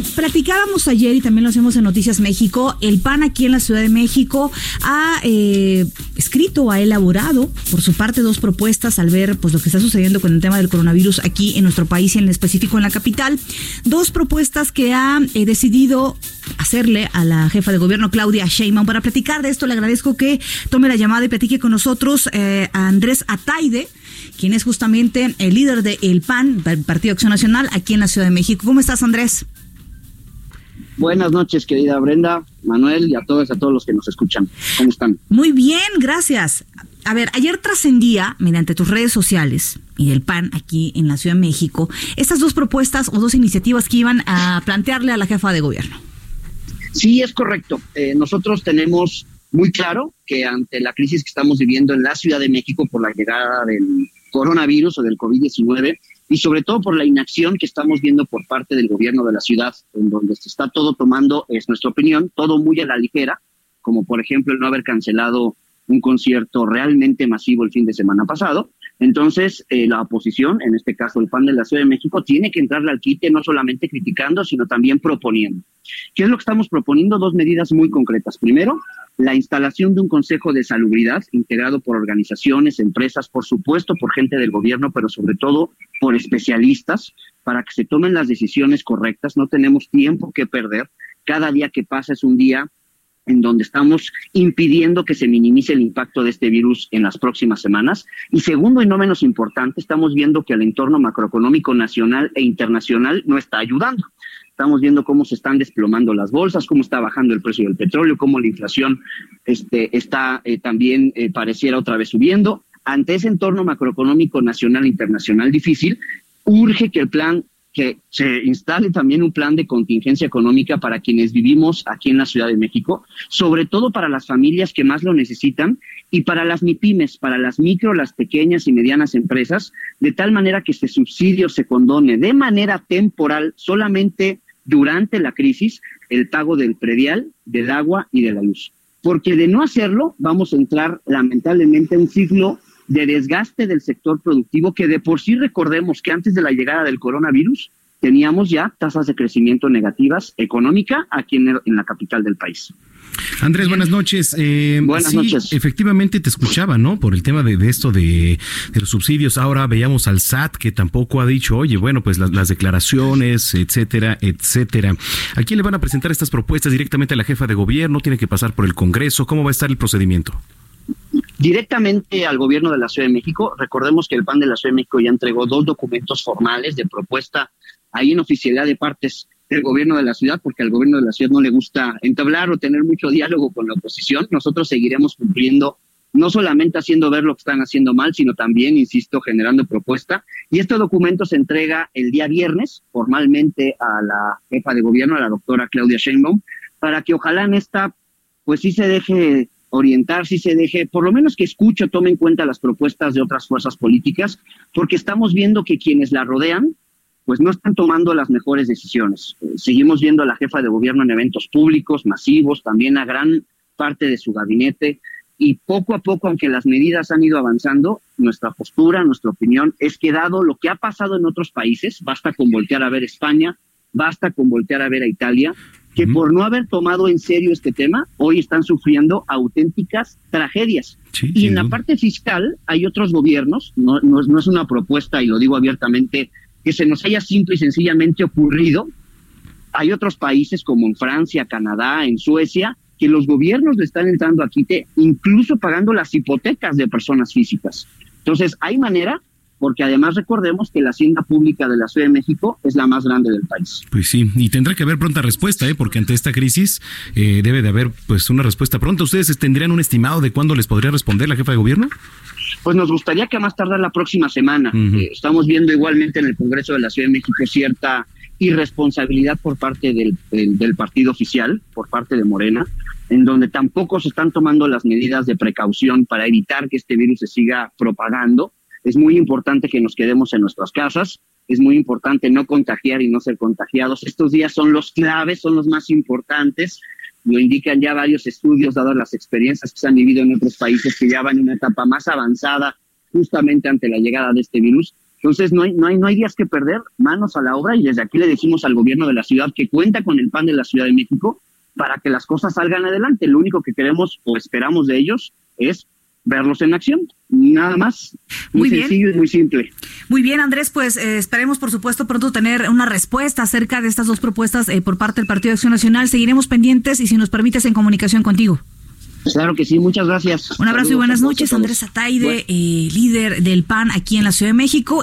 Platicábamos ayer y también lo hacemos en Noticias México. El PAN aquí en la Ciudad de México ha eh, escrito, ha elaborado por su parte dos propuestas al ver pues lo que está sucediendo con el tema del coronavirus aquí en nuestro país y en específico en la capital. Dos propuestas que ha eh, decidido hacerle a la jefa de gobierno Claudia Sheinbaum. Para platicar de esto le agradezco que tome la llamada y platique con nosotros eh, a Andrés Ataide quien es justamente el líder del PAN, del Partido Acción Nacional, aquí en la Ciudad de México. ¿Cómo estás, Andrés? Buenas noches, querida Brenda, Manuel y a todos, a todos los que nos escuchan. ¿Cómo están? Muy bien, gracias. A ver, ayer trascendía, mediante tus redes sociales y del PAN aquí en la Ciudad de México, estas dos propuestas o dos iniciativas que iban a plantearle a la jefa de gobierno. Sí, es correcto. Eh, nosotros tenemos muy claro que ante la crisis que estamos viviendo en la Ciudad de México por la llegada del coronavirus o del COVID-19 y sobre todo por la inacción que estamos viendo por parte del gobierno de la ciudad, en donde se está todo tomando, es nuestra opinión, todo muy a la ligera, como por ejemplo el no haber cancelado un concierto realmente masivo el fin de semana pasado. Entonces, eh, la oposición, en este caso el PAN de la Ciudad de México, tiene que entrarle al quite no solamente criticando, sino también proponiendo. ¿Qué es lo que estamos proponiendo? Dos medidas muy concretas. Primero, la instalación de un Consejo de Salubridad integrado por organizaciones, empresas, por supuesto por gente del gobierno, pero sobre todo por especialistas, para que se tomen las decisiones correctas. No tenemos tiempo que perder. Cada día que pasa es un día en donde estamos impidiendo que se minimice el impacto de este virus en las próximas semanas. Y segundo y no menos importante, estamos viendo que el entorno macroeconómico nacional e internacional no está ayudando. Estamos viendo cómo se están desplomando las bolsas, cómo está bajando el precio del petróleo, cómo la inflación este, está eh, también eh, pareciera otra vez subiendo. Ante ese entorno macroeconómico nacional e internacional difícil, urge que el plan que se instale también un plan de contingencia económica para quienes vivimos aquí en la Ciudad de México, sobre todo para las familias que más lo necesitan y para las MIPIMES, para las micro, las pequeñas y medianas empresas, de tal manera que este subsidio se condone de manera temporal solamente durante la crisis el pago del predial, del agua y de la luz. Porque de no hacerlo, vamos a entrar lamentablemente en un ciclo de desgaste del sector productivo que de por sí recordemos que antes de la llegada del coronavirus teníamos ya tasas de crecimiento negativas económica aquí en, en la capital del país. Andrés, buenas noches. Eh, buenas noches. Efectivamente te escuchaba, ¿no? Por el tema de, de esto de, de, los subsidios. Ahora veíamos al SAT que tampoco ha dicho, oye, bueno, pues las, las, declaraciones, etcétera, etcétera. ¿A quién le van a presentar estas propuestas directamente a la jefa de gobierno? ¿Tiene que pasar por el Congreso? ¿Cómo va a estar el procedimiento? Directamente al gobierno de la Ciudad de México. Recordemos que el PAN de la Ciudad de México ya entregó dos documentos formales de propuesta ahí en oficialidad de partes del gobierno de la ciudad, porque al gobierno de la ciudad no le gusta entablar o tener mucho diálogo con la oposición. Nosotros seguiremos cumpliendo, no solamente haciendo ver lo que están haciendo mal, sino también, insisto, generando propuesta. Y este documento se entrega el día viernes formalmente a la jefa de gobierno, a la doctora Claudia Sheinbaum, para que ojalá en esta, pues sí se deje orientar, si se deje, por lo menos que escuche tome en cuenta las propuestas de otras fuerzas políticas, porque estamos viendo que quienes la rodean, pues no están tomando las mejores decisiones. Eh, seguimos viendo a la jefa de gobierno en eventos públicos, masivos, también a gran parte de su gabinete, y poco a poco, aunque las medidas han ido avanzando, nuestra postura, nuestra opinión es que dado lo que ha pasado en otros países, basta con voltear a ver España, basta con voltear a ver a Italia, que uh -huh. por no haber tomado en serio este tema, hoy están sufriendo auténticas tragedias. Sí, y en la parte fiscal hay otros gobiernos, no, no, es- no es una propuesta, y lo digo abiertamente, que se nos haya simple y sencillamente ocurrido. Hay otros países como en Francia, Canadá, en Suecia, que los gobiernos le están entrando a quite, incluso pagando las hipotecas de personas físicas. Entonces, hay manera, porque además recordemos que la hacienda pública de la Ciudad de México es la más grande del país. Pues sí, y tendrá que haber pronta respuesta, ¿eh? porque ante esta crisis eh, debe de haber pues una respuesta pronta. ¿Ustedes tendrían un estimado de cuándo les podría responder la jefa de gobierno? Pues nos gustaría que a más tardar la próxima semana. Eh, estamos viendo igualmente en el Congreso de la Ciudad de México cierta irresponsabilidad por parte del, del, partido oficial, por parte de Morena, en donde tampoco se están tomando las medidas de precaución para evitar que este virus se siga propagando. Es muy importante que nos quedemos en nuestras casas, es muy importante no contagiar y no ser contagiados. Estos días son los claves, son los más importantes. Lo indican ya varios estudios, dadas las experiencias que se han vivido en otros países que ya van en una etapa más avanzada justamente ante la llegada de este virus. Entonces no hay, no hay, no hay días que perder, manos a la obra y desde aquí le decimos al gobierno de la ciudad que cuenta con el PAN de la Ciudad de México para que las cosas salgan adelante. Lo único que queremos o esperamos de ellos es verlos en acción. Nada más. Muy, sencillo y muy simple. Muy bien, Andrés, pues eh, esperemos, por supuesto, pronto tener una respuesta acerca de estas dos propuestas eh, por parte del Partido de Acción Nacional. Seguiremos pendientes y si nos permites en comunicación contigo. Claro que sí, muchas gracias. Un abrazo y buenas noches, Andrés Ataide, eh, líder del PAN aquí en la Ciudad de México.